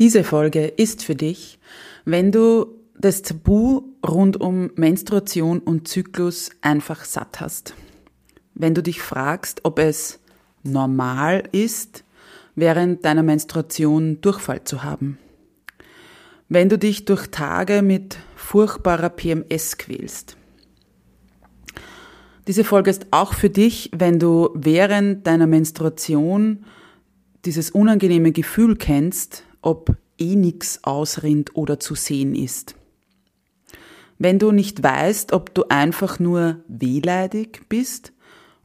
Diese Folge ist für dich, wenn du das Tabu rund um Menstruation und Zyklus einfach satt hast. Wenn du dich fragst, ob es normal ist, während deiner Menstruation Durchfall zu haben. Wenn du dich durch Tage mit furchtbarer PMS quälst. Diese Folge ist auch für dich, wenn du während deiner Menstruation dieses unangenehme Gefühl kennst, ob eh nix ausrinnt oder zu sehen ist. Wenn du nicht weißt, ob du einfach nur wehleidig bist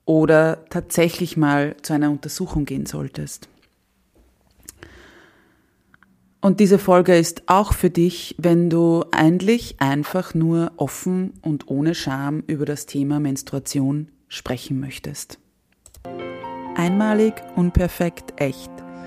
oder tatsächlich mal zu einer Untersuchung gehen solltest. Und diese Folge ist auch für dich, wenn du eigentlich einfach nur offen und ohne Scham über das Thema Menstruation sprechen möchtest. Einmalig, unperfekt, echt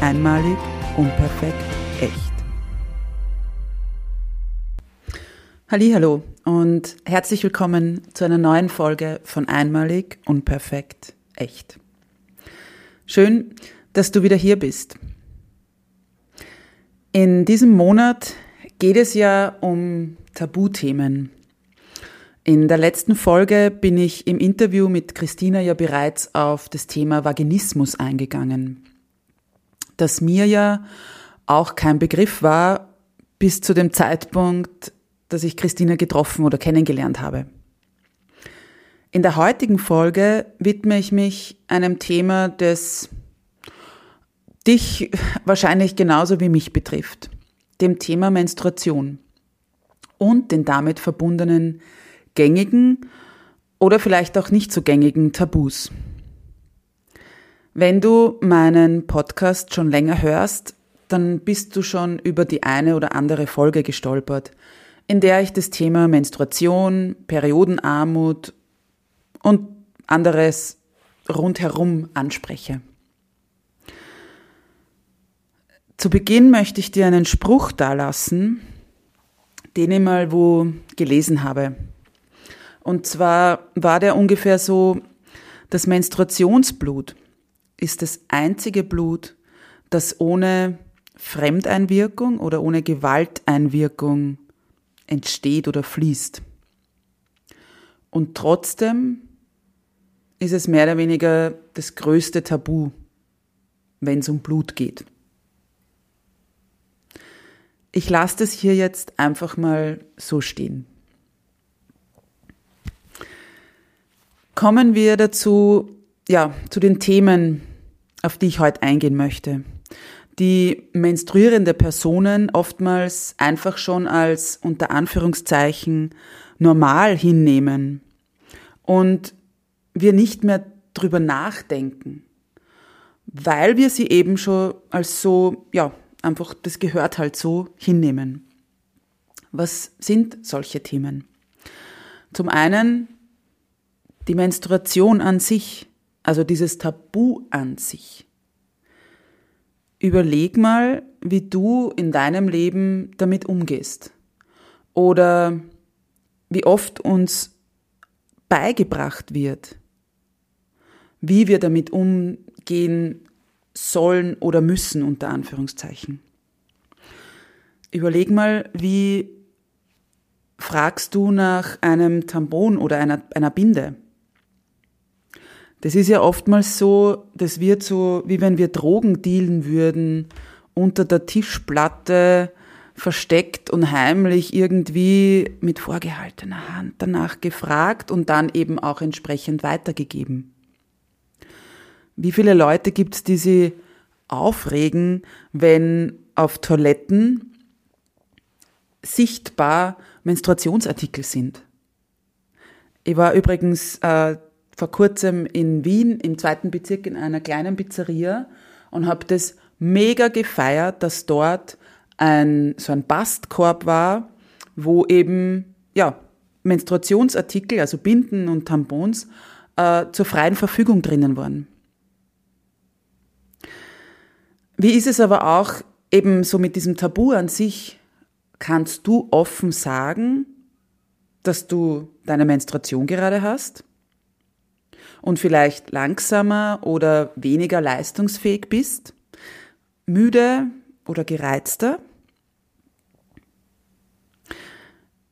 Einmalig, unperfekt, echt. Hallo und herzlich willkommen zu einer neuen Folge von Einmalig, unperfekt, echt. Schön, dass du wieder hier bist. In diesem Monat geht es ja um Tabuthemen. In der letzten Folge bin ich im Interview mit Christina ja bereits auf das Thema Vaginismus eingegangen das mir ja auch kein Begriff war bis zu dem Zeitpunkt, dass ich Christina getroffen oder kennengelernt habe. In der heutigen Folge widme ich mich einem Thema, das dich wahrscheinlich genauso wie mich betrifft, dem Thema Menstruation und den damit verbundenen gängigen oder vielleicht auch nicht so gängigen Tabus. Wenn du meinen Podcast schon länger hörst, dann bist du schon über die eine oder andere Folge gestolpert, in der ich das Thema Menstruation, Periodenarmut und anderes rundherum anspreche. Zu Beginn möchte ich dir einen Spruch dalassen, den ich mal wo gelesen habe. Und zwar war der ungefähr so, das Menstruationsblut ist das einzige Blut, das ohne Fremdeinwirkung oder ohne Gewalteinwirkung entsteht oder fließt. Und trotzdem ist es mehr oder weniger das größte Tabu, wenn es um Blut geht. Ich lasse das hier jetzt einfach mal so stehen. Kommen wir dazu, ja, zu den Themen, auf die ich heute eingehen möchte. Die menstruierende Personen oftmals einfach schon als unter Anführungszeichen normal hinnehmen und wir nicht mehr drüber nachdenken, weil wir sie eben schon als so, ja, einfach, das gehört halt so hinnehmen. Was sind solche Themen? Zum einen die Menstruation an sich also dieses Tabu an sich. Überleg mal, wie du in deinem Leben damit umgehst. Oder wie oft uns beigebracht wird, wie wir damit umgehen sollen oder müssen, unter Anführungszeichen. Überleg mal, wie fragst du nach einem Tampon oder einer, einer Binde? Das ist ja oftmals so, das wird so, wie wenn wir Drogen dealen würden, unter der Tischplatte versteckt und heimlich irgendwie mit vorgehaltener Hand danach gefragt und dann eben auch entsprechend weitergegeben. Wie viele Leute gibt es, die sie aufregen, wenn auf Toiletten sichtbar Menstruationsartikel sind? Ich war übrigens äh, vor kurzem in Wien im zweiten Bezirk in einer kleinen Pizzeria und habe das mega gefeiert, dass dort ein so ein Bastkorb war, wo eben ja Menstruationsartikel, also Binden und Tampons äh, zur freien Verfügung drinnen waren. Wie ist es aber auch eben so mit diesem Tabu an sich? Kannst du offen sagen, dass du deine Menstruation gerade hast und vielleicht langsamer oder weniger leistungsfähig bist, müde oder gereizter?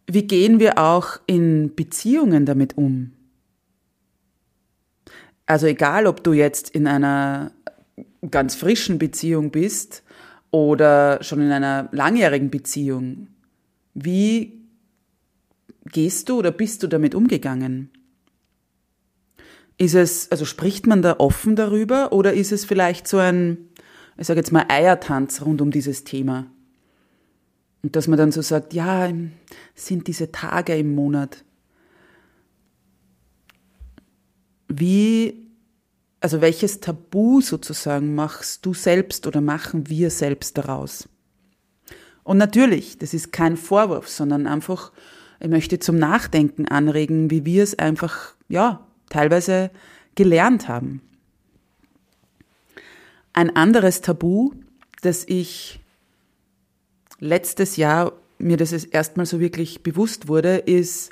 Wie gehen wir auch in Beziehungen damit um? Also egal, ob du jetzt in einer ganz frischen Beziehung bist oder schon in einer langjährigen Beziehung, wie gehst du oder bist du damit umgegangen? Ist es, also spricht man da offen darüber oder ist es vielleicht so ein, ich sage jetzt mal, Eiertanz rund um dieses Thema? Und dass man dann so sagt, ja, sind diese Tage im Monat. Wie, also welches Tabu sozusagen machst du selbst oder machen wir selbst daraus? Und natürlich, das ist kein Vorwurf, sondern einfach ich möchte zum Nachdenken anregen, wie wir es einfach, ja, teilweise gelernt haben. Ein anderes Tabu, das ich letztes Jahr mir das erstmal so wirklich bewusst wurde, ist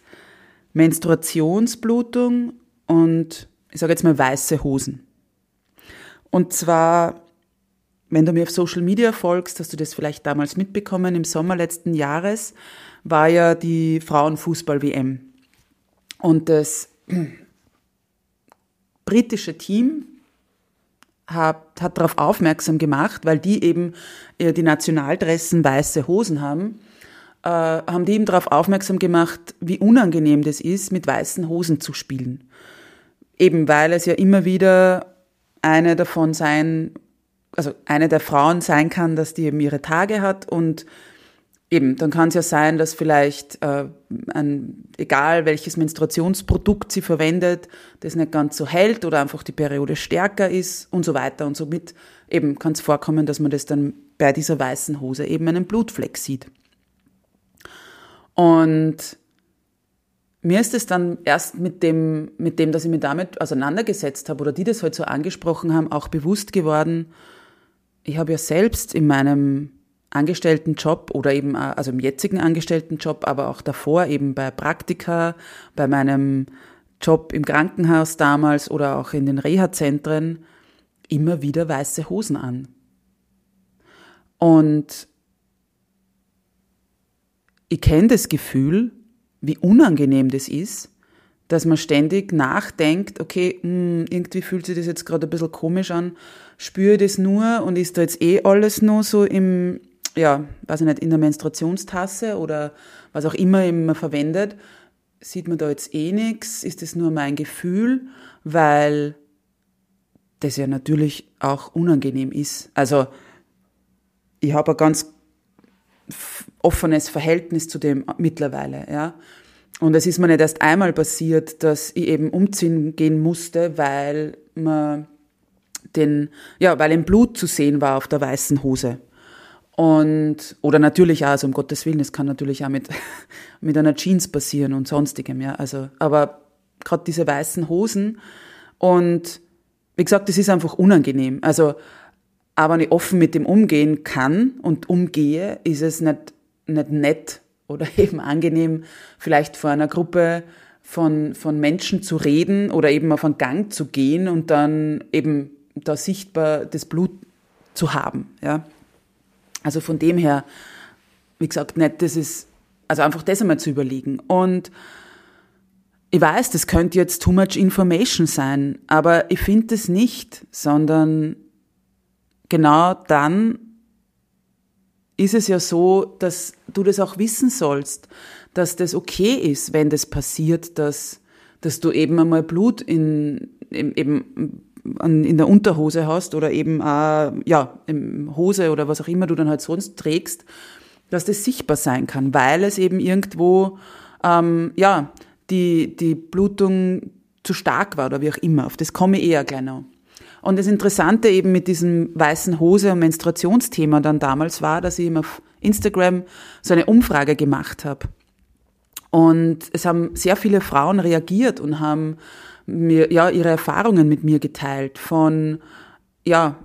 Menstruationsblutung und ich sage jetzt mal weiße Hosen. Und zwar, wenn du mir auf Social Media folgst, hast du das vielleicht damals mitbekommen, im Sommer letzten Jahres war ja die Frauenfußball-WM. Und das britische Team hat, hat darauf aufmerksam gemacht, weil die eben äh, die Nationaldressen weiße Hosen haben, äh, haben die eben darauf aufmerksam gemacht, wie unangenehm das ist, mit weißen Hosen zu spielen. Eben weil es ja immer wieder eine davon sein, also eine der Frauen sein kann, dass die eben ihre Tage hat und Eben, dann kann es ja sein, dass vielleicht äh, ein, egal welches Menstruationsprodukt sie verwendet, das nicht ganz so hält oder einfach die Periode stärker ist und so weiter. Und somit eben kann es vorkommen, dass man das dann bei dieser weißen Hose eben einen Blutfleck sieht. Und mir ist es dann erst mit dem, mit dem, dass ich mich damit auseinandergesetzt habe oder die das halt so angesprochen haben, auch bewusst geworden. Ich habe ja selbst in meinem Angestelltenjob oder eben, äh, also im jetzigen Angestelltenjob, aber auch davor eben bei Praktika, bei meinem Job im Krankenhaus damals oder auch in den Reha-Zentren immer wieder weiße Hosen an. Und ich kenne das Gefühl, wie unangenehm das ist, dass man ständig nachdenkt, okay, mh, hm, irgendwie fühlt sich das jetzt gerade ein bisschen komisch an, spüre das nur und ist da jetzt eh alles nur so im, ja, weiß ich nicht, in der Menstruationstasse oder was auch immer man verwendet, sieht man da jetzt eh nichts, ist das nur mein Gefühl, weil das ja natürlich auch unangenehm ist. Also ich habe ein ganz offenes Verhältnis zu dem mittlerweile, ja. Und es ist mir nicht erst einmal passiert, dass ich eben umziehen gehen musste, weil man den, ja, weil ein Blut zu sehen war auf der weißen Hose. Und, oder natürlich auch, also um Gottes Willen, es kann natürlich auch mit, mit einer Jeans passieren und sonstigem, ja. Also, aber gerade diese weißen Hosen und wie gesagt, das ist einfach unangenehm. Also, aber wenn ich offen mit dem umgehen kann und umgehe, ist es nicht, nicht nett oder eben angenehm, vielleicht vor einer Gruppe von, von Menschen zu reden oder eben auf einen Gang zu gehen und dann eben da sichtbar das Blut zu haben, ja. Also von dem her, wie gesagt, nicht, das ist, also einfach das einmal zu überlegen. Und ich weiß, das könnte jetzt too much information sein, aber ich finde es nicht, sondern genau dann ist es ja so, dass du das auch wissen sollst, dass das okay ist, wenn das passiert, dass, dass du eben einmal Blut in, eben in der Unterhose hast oder eben auch, ja, im Hose oder was auch immer du dann halt sonst trägst, dass das sichtbar sein kann, weil es eben irgendwo, ähm, ja, die, die Blutung zu stark war oder wie auch immer. Auf das komme ich eher noch. Und das Interessante eben mit diesem weißen Hose und Menstruationsthema dann damals war, dass ich eben auf Instagram so eine Umfrage gemacht habe. Und es haben sehr viele Frauen reagiert und haben mir, ja, ihre Erfahrungen mit mir geteilt von, ja,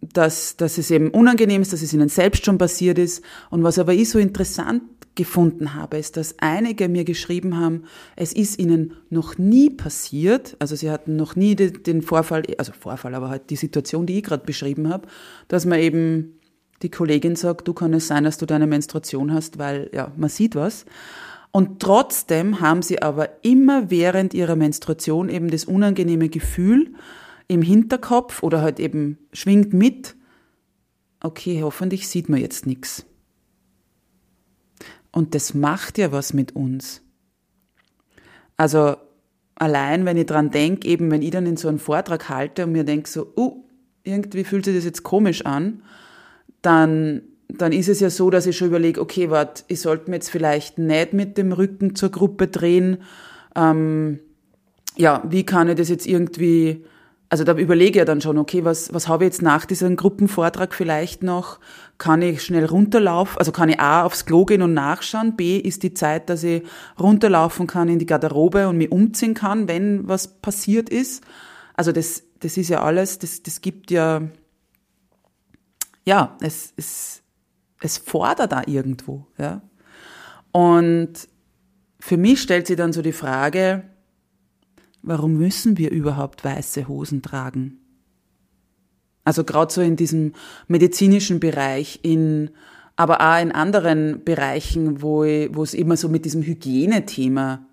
dass, dass es eben unangenehm ist, dass es ihnen selbst schon passiert ist. Und was aber ich so interessant gefunden habe, ist, dass einige mir geschrieben haben, es ist ihnen noch nie passiert, also sie hatten noch nie den Vorfall, also Vorfall, aber halt die Situation, die ich gerade beschrieben habe, dass man eben die Kollegin sagt, du kann es sein, dass du deine Menstruation hast, weil ja, man sieht was. Und trotzdem haben sie aber immer während ihrer Menstruation eben das unangenehme Gefühl im Hinterkopf oder halt eben schwingt mit, okay, hoffentlich sieht man jetzt nichts. Und das macht ja was mit uns. Also allein, wenn ich dran denke, eben wenn ich dann in so einen Vortrag halte und mir denke so, uh, irgendwie fühlt sich das jetzt komisch an, dann dann ist es ja so, dass ich schon überlege, okay, warte, ich sollte mir jetzt vielleicht nicht mit dem Rücken zur Gruppe drehen. Ähm, ja, wie kann ich das jetzt irgendwie, also da überlege ich ja dann schon, okay, was, was habe ich jetzt nach diesem Gruppenvortrag vielleicht noch? Kann ich schnell runterlaufen? Also kann ich A aufs Klo gehen und nachschauen? B ist die Zeit, dass ich runterlaufen kann in die Garderobe und mich umziehen kann, wenn was passiert ist. Also das, das ist ja alles, das, das gibt ja, ja, es, es, es fordert da irgendwo, ja. Und für mich stellt sich dann so die Frage, warum müssen wir überhaupt weiße Hosen tragen? Also gerade so in diesem medizinischen Bereich, in, aber auch in anderen Bereichen, wo, ich, wo es immer so mit diesem Hygienethema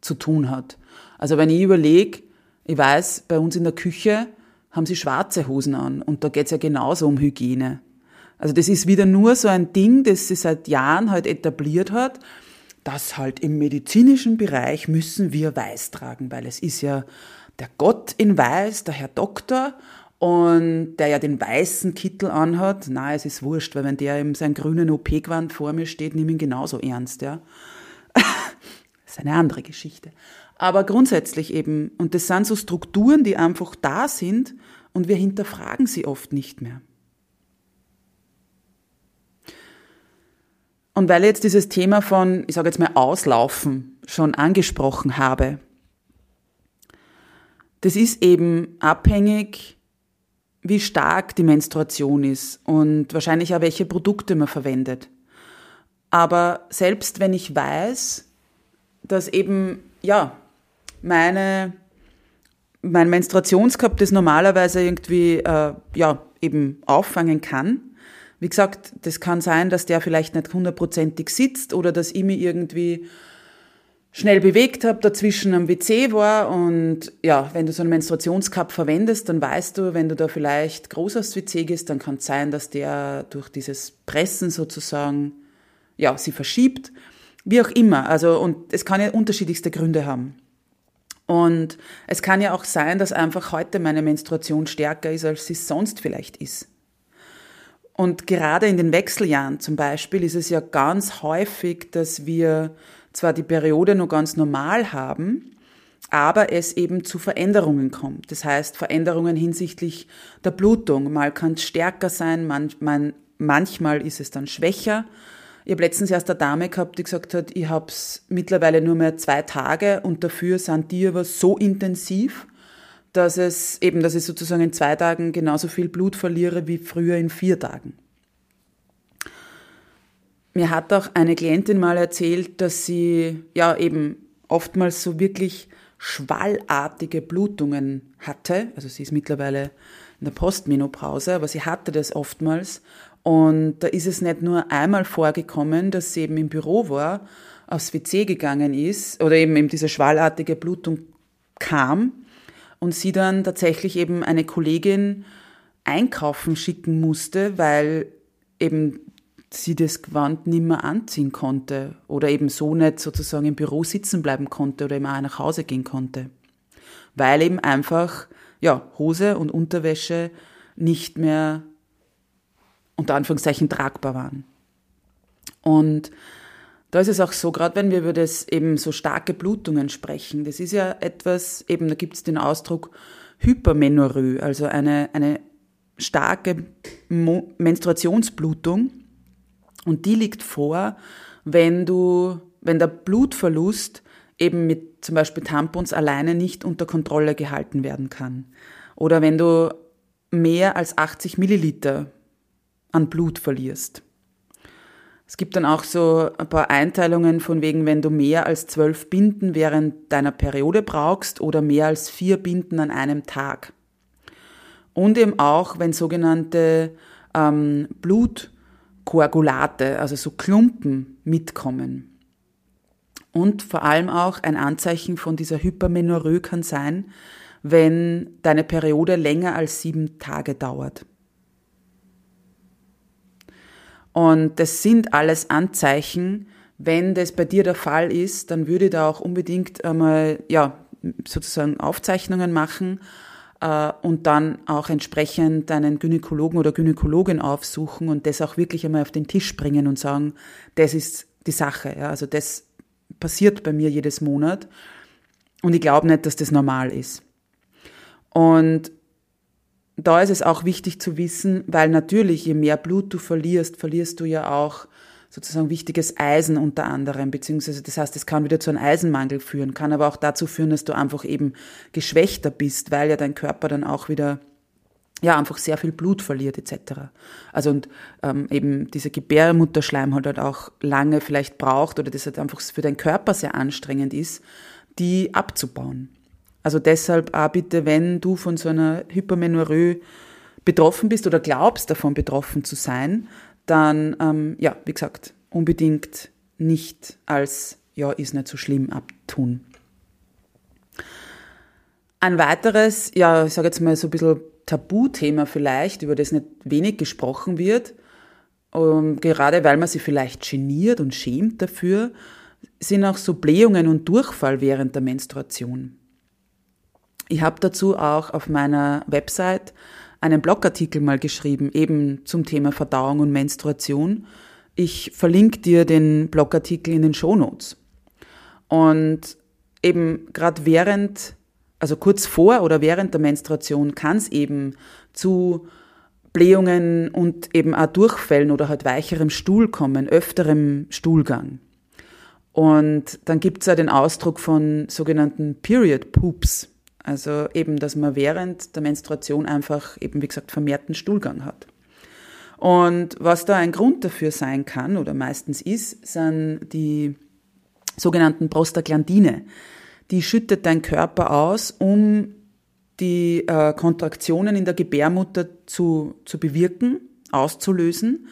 zu tun hat. Also wenn ich überlege, ich weiß, bei uns in der Küche haben sie schwarze Hosen an und da geht es ja genauso um Hygiene. Also das ist wieder nur so ein Ding, das sie seit Jahren halt etabliert hat, dass halt im medizinischen Bereich müssen wir weiß tragen, weil es ist ja der Gott in weiß, der Herr Doktor, und der ja den weißen Kittel anhat, na, es ist wurscht, weil wenn der in seinem grünen OP-Gewand vor mir steht, nimm ihn genauso ernst, ja. das ist eine andere Geschichte. Aber grundsätzlich eben, und das sind so Strukturen, die einfach da sind und wir hinterfragen sie oft nicht mehr. Und weil ich jetzt dieses Thema von, ich sage jetzt mal, Auslaufen schon angesprochen habe, das ist eben abhängig, wie stark die Menstruation ist und wahrscheinlich auch welche Produkte man verwendet. Aber selbst wenn ich weiß, dass eben, ja, meine, mein Menstruationscup das normalerweise irgendwie, äh, ja, eben auffangen kann, wie gesagt, das kann sein, dass der vielleicht nicht hundertprozentig sitzt oder dass ich mich irgendwie schnell bewegt habe, dazwischen am WC war und ja, wenn du so einen Menstruationscup verwendest, dann weißt du, wenn du da vielleicht groß aufs WC gehst, dann kann es sein, dass der durch dieses Pressen sozusagen, ja, sie verschiebt. Wie auch immer. Also, und es kann ja unterschiedlichste Gründe haben. Und es kann ja auch sein, dass einfach heute meine Menstruation stärker ist, als sie sonst vielleicht ist. Und gerade in den Wechseljahren zum Beispiel ist es ja ganz häufig, dass wir zwar die Periode nur ganz normal haben, aber es eben zu Veränderungen kommt. Das heißt, Veränderungen hinsichtlich der Blutung. Mal kann es stärker sein, man, man, manchmal ist es dann schwächer. Ich habe letztens erst eine Dame gehabt, die gesagt hat, ich habe es mittlerweile nur mehr zwei Tage und dafür sind die aber so intensiv, dass es eben, dass ich sozusagen in zwei Tagen genauso viel Blut verliere wie früher in vier Tagen. Mir hat auch eine Klientin mal erzählt, dass sie ja eben oftmals so wirklich schwallartige Blutungen hatte. Also sie ist mittlerweile in der Postmenopause, aber sie hatte das oftmals. Und da ist es nicht nur einmal vorgekommen, dass sie eben im Büro war, aufs WC gegangen ist oder eben, eben diese schwallartige Blutung kam, und sie dann tatsächlich eben eine Kollegin einkaufen schicken musste, weil eben sie das Gewand nicht mehr anziehen konnte oder eben so nicht sozusagen im Büro sitzen bleiben konnte oder eben auch nach Hause gehen konnte. Weil eben einfach, ja, Hose und Unterwäsche nicht mehr unter Anführungszeichen tragbar waren. Und da ist es auch so, gerade wenn wir über das eben so starke Blutungen sprechen, das ist ja etwas, eben da gibt es den Ausdruck Hypermenorrhoe, also eine, eine starke Mo Menstruationsblutung. Und die liegt vor, wenn du, wenn der Blutverlust eben mit zum Beispiel Tampons alleine nicht unter Kontrolle gehalten werden kann. Oder wenn du mehr als 80 Milliliter an Blut verlierst. Es gibt dann auch so ein paar Einteilungen von wegen, wenn du mehr als zwölf Binden während deiner Periode brauchst oder mehr als vier Binden an einem Tag. Und eben auch, wenn sogenannte ähm, Blutkoagulate, also so Klumpen mitkommen. Und vor allem auch ein Anzeichen von dieser Hypermenorrhoe kann sein, wenn deine Periode länger als sieben Tage dauert. Und das sind alles Anzeichen. Wenn das bei dir der Fall ist, dann würde ich da auch unbedingt einmal, ja, sozusagen Aufzeichnungen machen äh, und dann auch entsprechend deinen Gynäkologen oder Gynäkologin aufsuchen und das auch wirklich einmal auf den Tisch bringen und sagen, das ist die Sache. Ja, also das passiert bei mir jedes Monat und ich glaube nicht, dass das normal ist. Und da ist es auch wichtig zu wissen, weil natürlich, je mehr Blut du verlierst, verlierst du ja auch sozusagen wichtiges Eisen unter anderem, beziehungsweise das heißt, es kann wieder zu einem Eisenmangel führen, kann aber auch dazu führen, dass du einfach eben geschwächter bist, weil ja dein Körper dann auch wieder ja einfach sehr viel Blut verliert etc. Also und ähm, eben diese Gebärmutterschleim halt, halt auch lange vielleicht braucht oder das halt einfach für deinen Körper sehr anstrengend ist, die abzubauen. Also deshalb auch bitte, wenn du von so einer Hypermenorrhoe betroffen bist oder glaubst, davon betroffen zu sein, dann, ähm, ja, wie gesagt, unbedingt nicht als, ja, ist nicht so schlimm abtun. Ein weiteres, ja, ich sage jetzt mal so ein bisschen Tabuthema vielleicht, über das nicht wenig gesprochen wird, ähm, gerade weil man sich vielleicht geniert und schämt dafür, sind auch so Blähungen und Durchfall während der Menstruation. Ich habe dazu auch auf meiner Website einen Blogartikel mal geschrieben, eben zum Thema Verdauung und Menstruation. Ich verlinke dir den Blogartikel in den Shownotes. Und eben gerade während, also kurz vor oder während der Menstruation kann es eben zu Blähungen und eben auch Durchfällen oder halt weicherem Stuhl kommen, öfterem Stuhlgang. Und dann gibt es ja den Ausdruck von sogenannten Period Poops. Also eben, dass man während der Menstruation einfach eben, wie gesagt, vermehrten Stuhlgang hat. Und was da ein Grund dafür sein kann oder meistens ist, sind die sogenannten Prostaglandine. Die schüttet dein Körper aus, um die äh, Kontraktionen in der Gebärmutter zu, zu bewirken, auszulösen.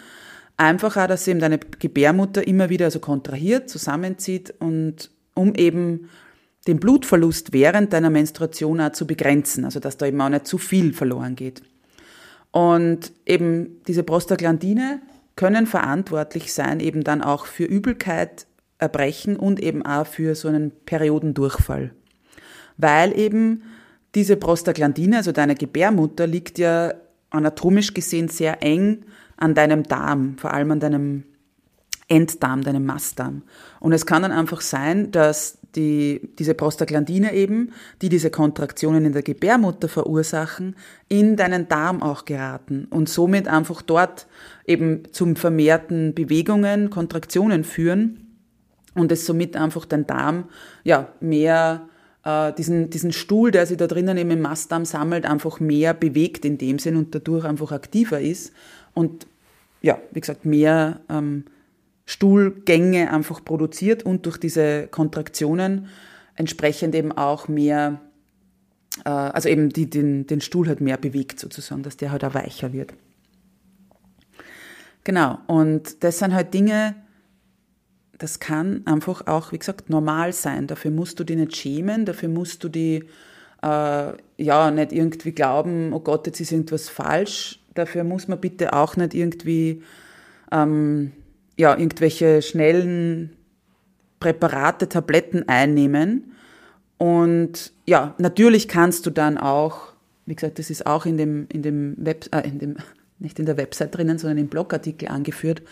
Einfach auch, dass eben deine Gebärmutter immer wieder so kontrahiert, zusammenzieht und um eben den Blutverlust während deiner Menstruation auch zu begrenzen, also dass da eben auch nicht zu viel verloren geht. Und eben diese Prostaglandine können verantwortlich sein, eben dann auch für Übelkeit, Erbrechen und eben auch für so einen Periodendurchfall. Weil eben diese Prostaglandine, also deine Gebärmutter, liegt ja anatomisch gesehen sehr eng an deinem Darm, vor allem an deinem Enddarm, deinem Mastdarm. Und es kann dann einfach sein, dass die, diese Prostaglandine eben, die diese Kontraktionen in der Gebärmutter verursachen, in deinen Darm auch geraten und somit einfach dort eben zum vermehrten Bewegungen, Kontraktionen führen und es somit einfach dein Darm ja mehr äh, diesen, diesen Stuhl, der sich da drinnen eben im Mastdarm sammelt, einfach mehr bewegt in dem Sinn und dadurch einfach aktiver ist und ja, wie gesagt, mehr ähm, Stuhlgänge einfach produziert und durch diese Kontraktionen entsprechend eben auch mehr, äh, also eben die, den, den Stuhl halt mehr bewegt sozusagen, dass der halt auch weicher wird. Genau, und das sind halt Dinge, das kann einfach auch, wie gesagt, normal sein. Dafür musst du dich nicht schämen, dafür musst du die äh, ja nicht irgendwie glauben, oh Gott, jetzt ist irgendwas falsch. Dafür muss man bitte auch nicht irgendwie ähm, ja, irgendwelche schnellen Präparate, Tabletten einnehmen. Und ja, natürlich kannst du dann auch, wie gesagt, das ist auch in dem, in dem Web, äh, in dem, nicht in der Website drinnen, sondern im Blogartikel angeführt.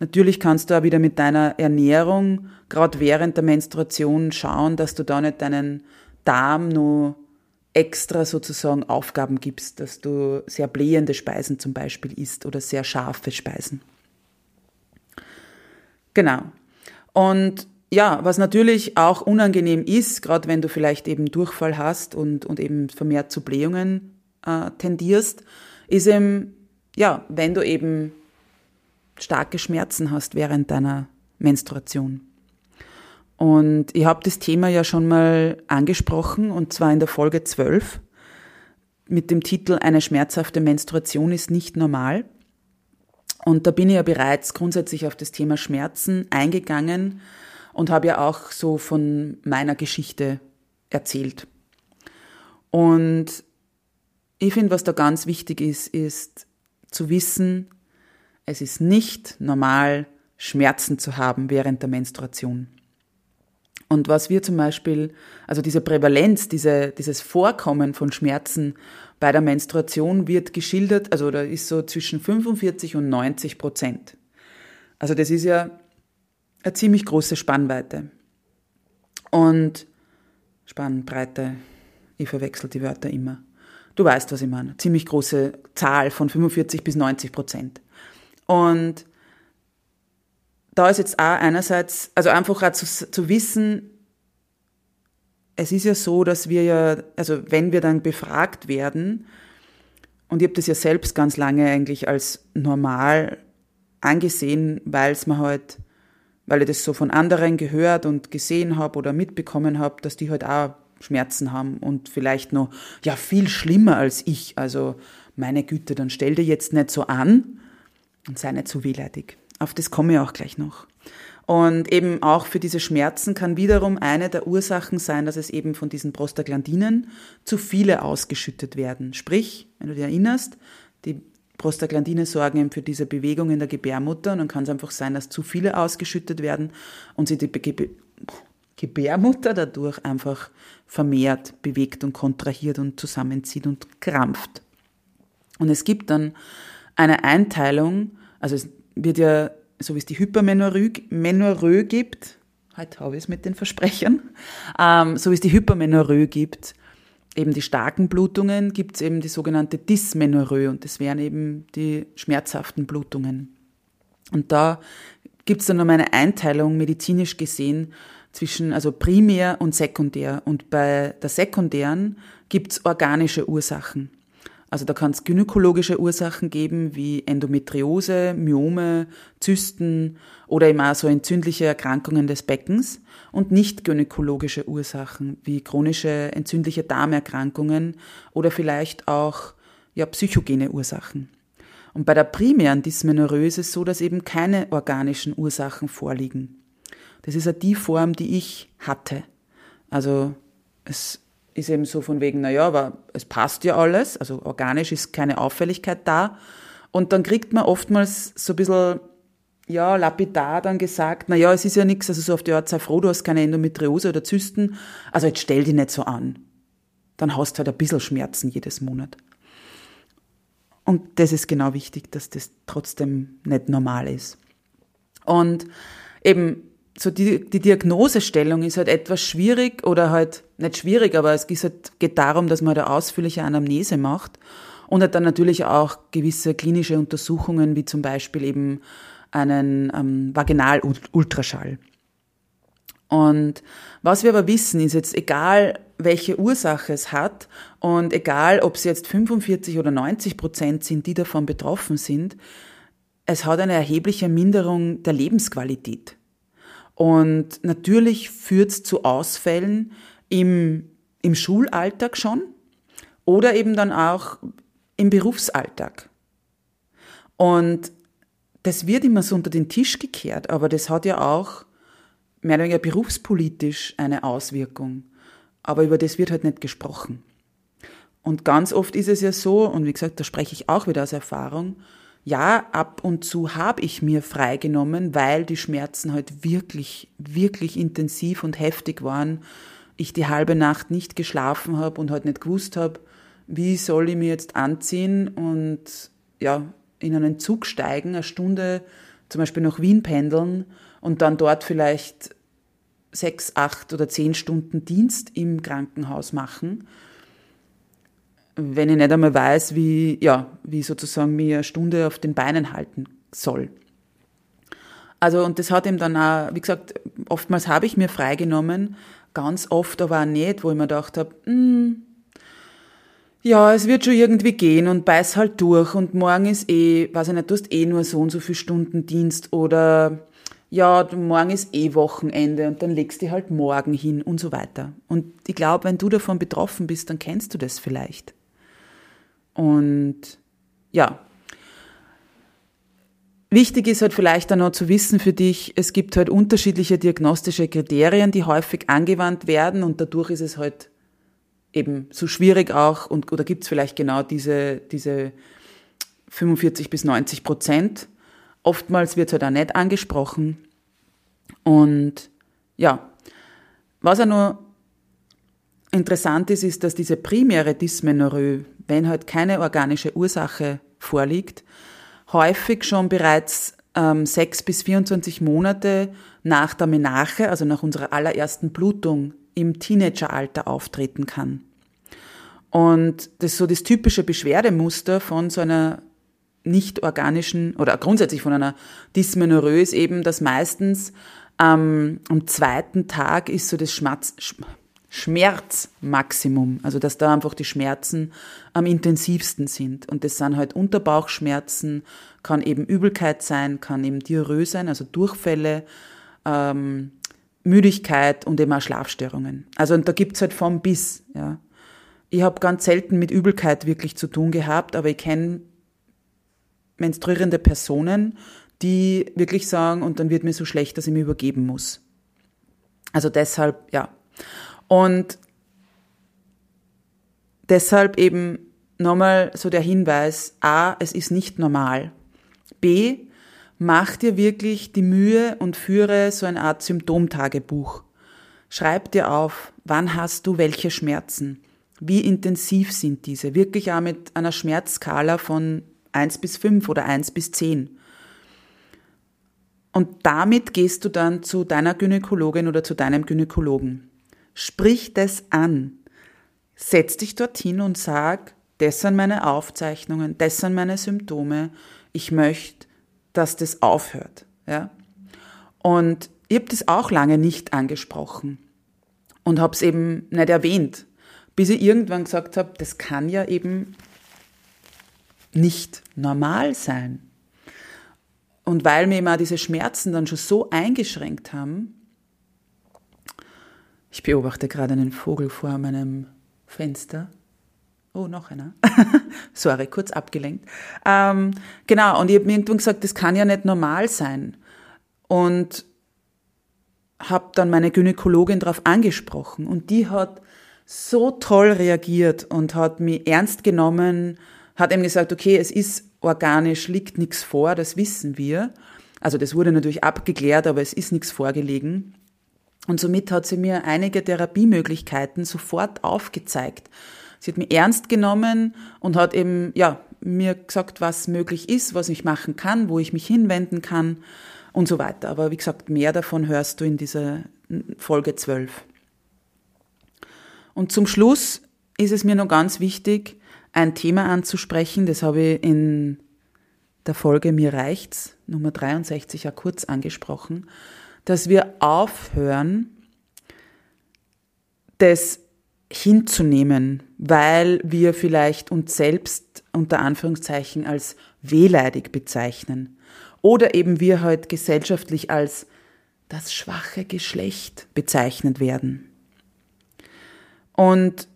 Natürlich kannst du auch wieder mit deiner Ernährung, gerade während der Menstruation, schauen, dass du da nicht deinen Darm nur extra sozusagen Aufgaben gibst, dass du sehr blähende Speisen zum Beispiel isst oder sehr scharfe Speisen. Genau. Und ja, was natürlich auch unangenehm ist, gerade wenn du vielleicht eben Durchfall hast und, und eben vermehrt zu Blähungen äh, tendierst, ist eben, ja, wenn du eben starke Schmerzen hast während deiner Menstruation. Und ich habe das Thema ja schon mal angesprochen, und zwar in der Folge 12 mit dem Titel Eine schmerzhafte Menstruation ist nicht normal. Und da bin ich ja bereits grundsätzlich auf das Thema Schmerzen eingegangen und habe ja auch so von meiner Geschichte erzählt. Und ich finde, was da ganz wichtig ist, ist zu wissen, es ist nicht normal, Schmerzen zu haben während der Menstruation. Und was wir zum Beispiel, also diese Prävalenz, diese, dieses Vorkommen von Schmerzen bei der Menstruation wird geschildert, also da ist so zwischen 45 und 90 Prozent. Also das ist ja eine ziemlich große Spannweite. Und Spannbreite, ich verwechsel die Wörter immer. Du weißt, was ich meine. Ziemlich große Zahl von 45 bis 90 Prozent. Und da ist jetzt auch einerseits, also einfach auch zu, zu wissen, es ist ja so, dass wir ja, also wenn wir dann befragt werden, und ich habe das ja selbst ganz lange eigentlich als normal angesehen, weil es mir halt weil ich das so von anderen gehört und gesehen habe oder mitbekommen habe, dass die halt auch Schmerzen haben und vielleicht noch, ja, viel schlimmer als ich. Also, meine Güte, dann stell dir jetzt nicht so an und sei nicht so wehleidig. Auf das komme ich auch gleich noch. Und eben auch für diese Schmerzen kann wiederum eine der Ursachen sein, dass es eben von diesen Prostaglandinen zu viele ausgeschüttet werden. Sprich, wenn du dir erinnerst, die Prostaglandine sorgen eben für diese Bewegung in der Gebärmutter und dann kann es einfach sein, dass zu viele ausgeschüttet werden und sich die Ge Gebärmutter dadurch einfach vermehrt bewegt und kontrahiert und zusammenzieht und krampft. Und es gibt dann eine Einteilung, also es wird ja, so wie es die Hypermenorrhoe gibt, heute habe ich es mit den Versprechern, ähm, so wie es die Hypermenorrhoe gibt, eben die starken Blutungen gibt es eben die sogenannte Dysmenorrhoe und das wären eben die schmerzhaften Blutungen. Und da gibt es dann nochmal eine Einteilung medizinisch gesehen zwischen also primär und sekundär. Und bei der sekundären gibt es organische Ursachen. Also da kann es gynäkologische Ursachen geben wie Endometriose, Myome, Zysten oder eben auch so entzündliche Erkrankungen des Beckens und nicht gynäkologische Ursachen wie chronische entzündliche Darmerkrankungen oder vielleicht auch ja, psychogene Ursachen. Und bei der primären Dysmenorrhoe ist es so, dass eben keine organischen Ursachen vorliegen. Das ist ja die Form, die ich hatte. Also es ist eben so von wegen, naja, aber es passt ja alles, also organisch ist keine Auffälligkeit da. Und dann kriegt man oftmals so ein bisschen, ja, lapidar dann gesagt, naja, es ist ja nichts, also so auf die Art, sei froh, du hast keine Endometriose oder Zysten, also jetzt stell dich nicht so an. Dann hast du halt ein bisschen Schmerzen jedes Monat. Und das ist genau wichtig, dass das trotzdem nicht normal ist. Und eben so die, die Diagnosestellung ist halt etwas schwierig oder halt nicht schwierig, aber es geht, halt, geht darum, dass man eine ausführliche Anamnese macht und halt dann natürlich auch gewisse klinische Untersuchungen, wie zum Beispiel eben einen ähm, Vaginalultraschall. Und was wir aber wissen, ist jetzt egal, welche Ursache es hat und egal, ob es jetzt 45 oder 90 Prozent sind, die davon betroffen sind, es hat eine erhebliche Minderung der Lebensqualität. Und natürlich führt es zu Ausfällen im, im Schulalltag schon oder eben dann auch im Berufsalltag. Und das wird immer so unter den Tisch gekehrt, aber das hat ja auch mehr oder weniger berufspolitisch eine Auswirkung. Aber über das wird halt nicht gesprochen. Und ganz oft ist es ja so, und wie gesagt, da spreche ich auch wieder aus Erfahrung, ja, ab und zu habe ich mir freigenommen, weil die Schmerzen halt wirklich, wirklich intensiv und heftig waren. Ich die halbe Nacht nicht geschlafen habe und halt nicht gewusst habe, wie soll ich mir jetzt anziehen und ja, in einen Zug steigen, eine Stunde zum Beispiel nach Wien pendeln und dann dort vielleicht sechs, acht oder zehn Stunden Dienst im Krankenhaus machen wenn ich nicht einmal weiß, wie, ja, wie sozusagen mir eine Stunde auf den Beinen halten soll. Also, und das hat ihm dann auch, wie gesagt, oftmals habe ich mir freigenommen, ganz oft aber auch nicht, wo ich mir gedacht habe, hm, ja, es wird schon irgendwie gehen und beiß halt durch und morgen ist eh, weiß ich nicht, du hast eh nur so und so viele Stunden Dienst oder ja, morgen ist eh Wochenende und dann legst du halt morgen hin und so weiter. Und ich glaube, wenn du davon betroffen bist, dann kennst du das vielleicht. Und ja, Wichtig ist halt vielleicht dann noch zu wissen für dich, es gibt halt unterschiedliche diagnostische Kriterien, die häufig angewandt werden und dadurch ist es halt eben so schwierig auch und oder gibt es vielleicht genau diese, diese 45 bis 90 Prozent. Oftmals wird halt auch nicht angesprochen. Und ja, was auch nur interessant ist, ist, dass diese primäre Dysmenorrhoe, wenn halt keine organische Ursache vorliegt, häufig schon bereits ähm, 6 bis 24 Monate nach der Menarche, also nach unserer allerersten Blutung, im Teenageralter auftreten kann. Und das ist so das typische Beschwerdemuster von so einer nicht organischen oder grundsätzlich von einer Dysmenorrhoe ist eben, dass meistens ähm, am zweiten Tag ist so das Schmatz, Schmerzmaximum, also dass da einfach die Schmerzen am intensivsten sind. Und das sind halt Unterbauchschmerzen, kann eben Übelkeit sein, kann eben Diarrhoe sein, also Durchfälle, ähm, Müdigkeit und eben auch Schlafstörungen. Also und da gibt's halt vom bis. Ja. Ich habe ganz selten mit Übelkeit wirklich zu tun gehabt, aber ich kenne menstruierende Personen, die wirklich sagen, und dann wird mir so schlecht, dass ich mir übergeben muss. Also deshalb, ja, und deshalb eben nochmal so der Hinweis, a, es ist nicht normal. B, mach dir wirklich die Mühe und führe so eine Art Symptomtagebuch. Schreib dir auf, wann hast du welche Schmerzen? Wie intensiv sind diese? Wirklich auch mit einer Schmerzskala von 1 bis 5 oder 1 bis 10. Und damit gehst du dann zu deiner Gynäkologin oder zu deinem Gynäkologen. Sprich das an. Setz dich dorthin und sag, das sind meine Aufzeichnungen, das sind meine Symptome. Ich möchte, dass das aufhört. Ja? Und ich habe das auch lange nicht angesprochen und habe es eben nicht erwähnt, bis ich irgendwann gesagt habe, das kann ja eben nicht normal sein. Und weil mir immer diese Schmerzen dann schon so eingeschränkt haben, ich beobachte gerade einen Vogel vor meinem Fenster. Oh, noch einer. Sorry, kurz abgelenkt. Ähm, genau, und ich habe mir irgendwann gesagt, das kann ja nicht normal sein. Und habe dann meine Gynäkologin darauf angesprochen und die hat so toll reagiert und hat mich ernst genommen, hat ihm gesagt, okay, es ist organisch, liegt nichts vor, das wissen wir. Also das wurde natürlich abgeklärt, aber es ist nichts vorgelegen. Und somit hat sie mir einige Therapiemöglichkeiten sofort aufgezeigt. Sie hat mich ernst genommen und hat eben, ja, mir gesagt, was möglich ist, was ich machen kann, wo ich mich hinwenden kann und so weiter. Aber wie gesagt, mehr davon hörst du in dieser Folge 12. Und zum Schluss ist es mir noch ganz wichtig, ein Thema anzusprechen, das habe ich in der Folge Mir reicht's, Nummer 63 ja kurz angesprochen dass wir aufhören, das hinzunehmen, weil wir vielleicht uns selbst unter Anführungszeichen als wehleidig bezeichnen oder eben wir heute gesellschaftlich als das schwache Geschlecht bezeichnet werden. Und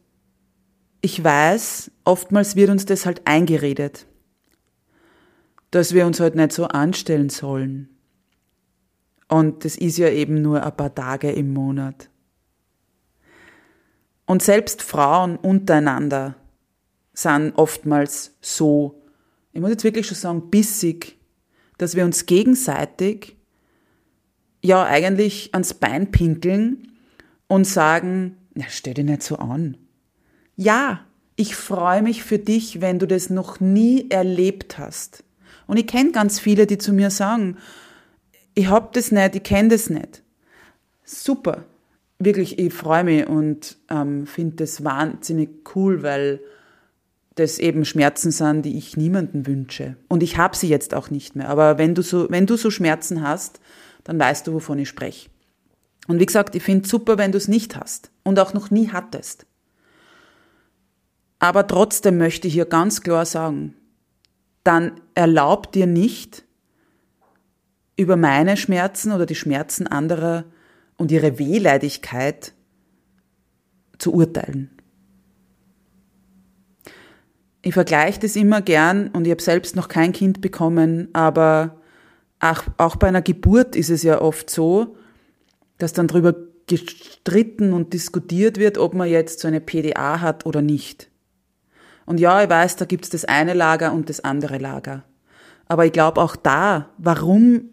ich weiß, oftmals wird uns das halt eingeredet, dass wir uns halt nicht so anstellen sollen, und das ist ja eben nur ein paar Tage im Monat. Und selbst Frauen untereinander sind oftmals so ich muss jetzt wirklich schon sagen, bissig, dass wir uns gegenseitig ja eigentlich ans Bein pinkeln und sagen, ja, stell dich nicht so an. Ja, ich freue mich für dich, wenn du das noch nie erlebt hast. Und ich kenne ganz viele, die zu mir sagen, ich hab das nicht, ich kenne das nicht. Super. Wirklich, ich freue mich und ähm, finde das wahnsinnig cool, weil das eben Schmerzen sind, die ich niemandem wünsche. Und ich habe sie jetzt auch nicht mehr. Aber wenn du so, wenn du so Schmerzen hast, dann weißt du, wovon ich spreche. Und wie gesagt, ich finde super, wenn du es nicht hast und auch noch nie hattest. Aber trotzdem möchte ich hier ganz klar sagen, dann erlaub dir nicht, über meine Schmerzen oder die Schmerzen anderer und ihre Wehleidigkeit zu urteilen. Ich vergleiche das immer gern und ich habe selbst noch kein Kind bekommen, aber auch, auch bei einer Geburt ist es ja oft so, dass dann darüber gestritten und diskutiert wird, ob man jetzt so eine PDA hat oder nicht. Und ja, ich weiß, da gibt es das eine Lager und das andere Lager. Aber ich glaube auch da, warum,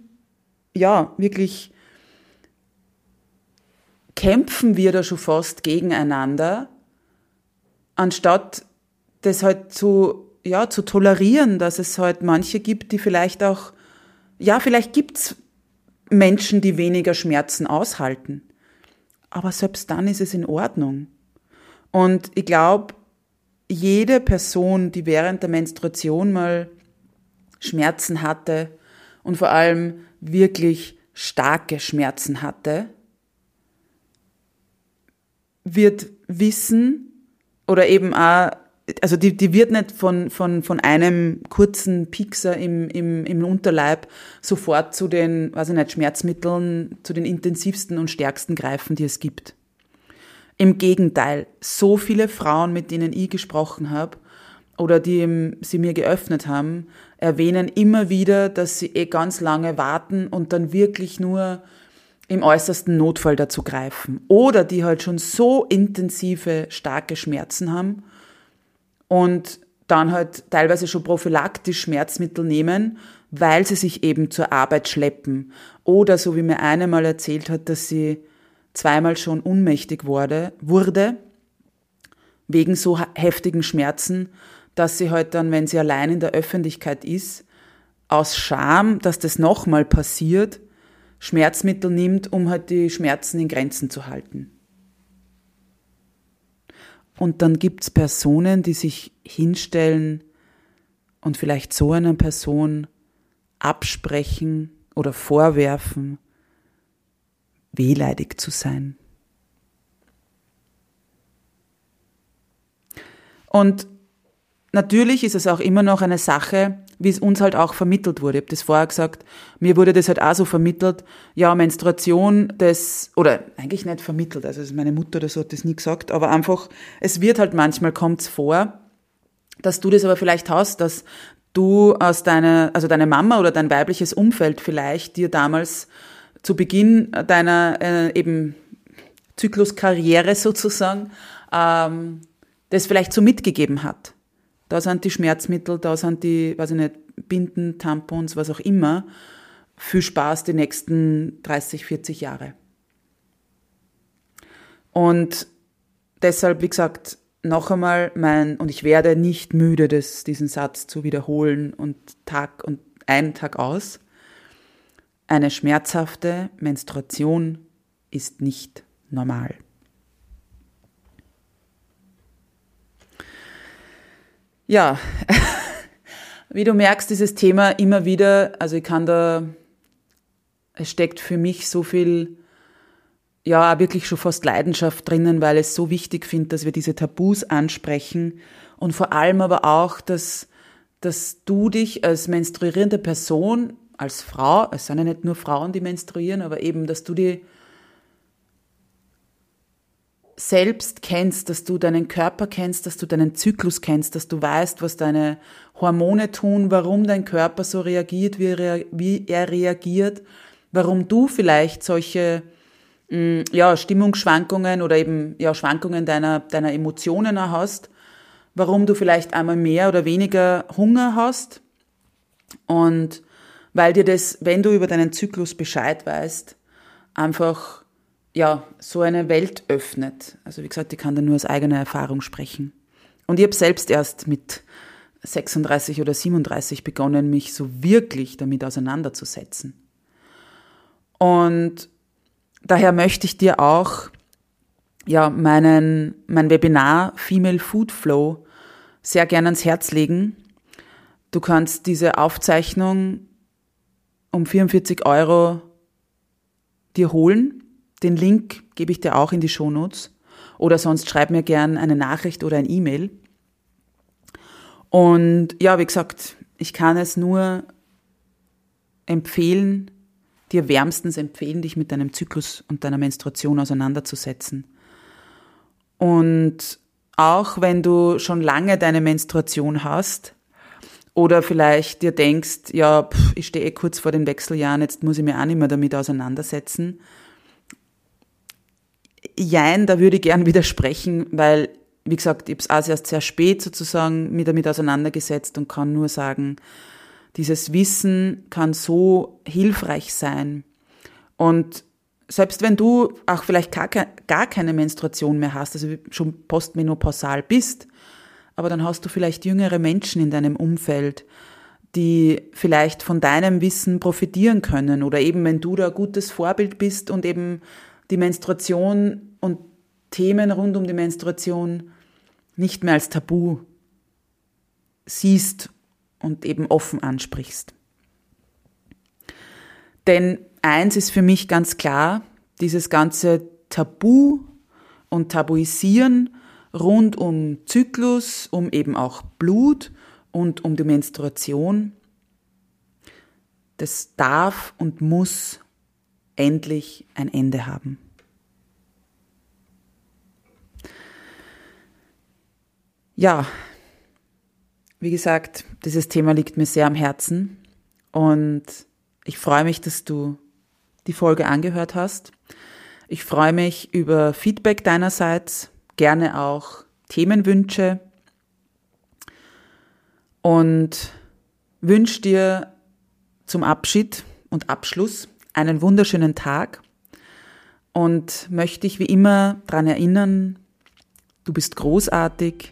ja, wirklich kämpfen wir da schon fast gegeneinander, anstatt das halt zu, ja, zu tolerieren, dass es halt manche gibt, die vielleicht auch, ja, vielleicht gibt's Menschen, die weniger Schmerzen aushalten. Aber selbst dann ist es in Ordnung. Und ich glaube, jede Person, die während der Menstruation mal Schmerzen hatte und vor allem wirklich starke Schmerzen hatte, wird wissen oder eben auch also die, die wird nicht von, von, von einem kurzen Pixer im, im, im Unterleib sofort zu den, weiß ich nicht, Schmerzmitteln, zu den intensivsten und stärksten greifen, die es gibt. Im Gegenteil, so viele Frauen, mit denen ich gesprochen habe oder die sie mir geöffnet haben, erwähnen immer wieder, dass sie eh ganz lange warten und dann wirklich nur im äußersten Notfall dazu greifen. Oder die halt schon so intensive, starke Schmerzen haben, und dann halt teilweise schon prophylaktisch Schmerzmittel nehmen, weil sie sich eben zur Arbeit schleppen. Oder so wie mir eine mal erzählt hat, dass sie zweimal schon unmächtig wurde, wurde, wegen so heftigen Schmerzen, dass sie halt dann, wenn sie allein in der Öffentlichkeit ist, aus Scham, dass das nochmal passiert, Schmerzmittel nimmt, um halt die Schmerzen in Grenzen zu halten. Und dann gibt's Personen, die sich hinstellen und vielleicht so einer Person absprechen oder vorwerfen, wehleidig zu sein. Und natürlich ist es auch immer noch eine Sache, wie es uns halt auch vermittelt wurde. Ich habe das vorher gesagt, mir wurde das halt auch so vermittelt, ja, Menstruation, das, oder eigentlich nicht vermittelt, also meine Mutter oder so hat das nie gesagt, aber einfach, es wird halt manchmal, kommt's vor, dass du das aber vielleicht hast, dass du aus deiner, also deine Mama oder dein weibliches Umfeld vielleicht dir damals zu Beginn deiner äh, eben Zykluskarriere sozusagen ähm, das vielleicht so mitgegeben hat da sind die Schmerzmittel, da sind die, weiß ich nicht, Binden, Tampons, was auch immer. Viel Spaß die nächsten 30, 40 Jahre. Und deshalb, wie gesagt, noch einmal mein, und ich werde nicht müde, das, diesen Satz zu wiederholen und Tag und einen Tag aus. Eine schmerzhafte Menstruation ist nicht normal. Ja, wie du merkst, dieses Thema immer wieder, also ich kann da, es steckt für mich so viel, ja, wirklich schon fast Leidenschaft drinnen, weil es so wichtig finde, dass wir diese Tabus ansprechen und vor allem aber auch, dass, dass du dich als menstruierende Person, als Frau, es sind ja nicht nur Frauen, die menstruieren, aber eben, dass du die selbst kennst, dass du deinen Körper kennst, dass du deinen Zyklus kennst, dass du weißt, was deine Hormone tun, warum dein Körper so reagiert, wie er, reagiert, warum du vielleicht solche mm, ja, Stimmungsschwankungen oder eben ja, Schwankungen deiner, deiner Emotionen hast, warum du vielleicht einmal mehr oder weniger Hunger hast. Und weil dir das, wenn du über deinen Zyklus Bescheid weißt, einfach ja, so eine Welt öffnet. Also wie gesagt, ich kann da nur aus eigener Erfahrung sprechen. Und ich habe selbst erst mit 36 oder 37 begonnen, mich so wirklich damit auseinanderzusetzen. Und daher möchte ich dir auch ja, meinen, mein Webinar Female Food Flow sehr gerne ans Herz legen. Du kannst diese Aufzeichnung um 44 Euro dir holen. Den Link gebe ich dir auch in die Shownotes. Oder sonst schreib mir gern eine Nachricht oder ein E-Mail. Und ja, wie gesagt, ich kann es nur empfehlen, dir wärmstens empfehlen, dich mit deinem Zyklus und deiner Menstruation auseinanderzusetzen. Und auch wenn du schon lange deine Menstruation hast oder vielleicht dir denkst, ja, pff, ich stehe eh kurz vor den Wechseljahren, jetzt muss ich mir auch nicht mehr damit auseinandersetzen. Jein, da würde ich gern widersprechen, weil, wie gesagt, ich habe es auch erst sehr spät sozusagen mit damit auseinandergesetzt und kann nur sagen, dieses Wissen kann so hilfreich sein. Und selbst wenn du auch vielleicht gar, gar keine Menstruation mehr hast, also schon postmenopausal bist, aber dann hast du vielleicht jüngere Menschen in deinem Umfeld, die vielleicht von deinem Wissen profitieren können oder eben wenn du da gutes Vorbild bist und eben die Menstruation und Themen rund um die Menstruation nicht mehr als Tabu siehst und eben offen ansprichst. Denn eins ist für mich ganz klar, dieses ganze Tabu und Tabuisieren rund um Zyklus, um eben auch Blut und um die Menstruation, das darf und muss endlich ein Ende haben. Ja, wie gesagt, dieses Thema liegt mir sehr am Herzen und ich freue mich, dass du die Folge angehört hast. Ich freue mich über Feedback deinerseits, gerne auch Themenwünsche und wünsche dir zum Abschied und Abschluss einen wunderschönen Tag und möchte dich wie immer daran erinnern, du bist großartig,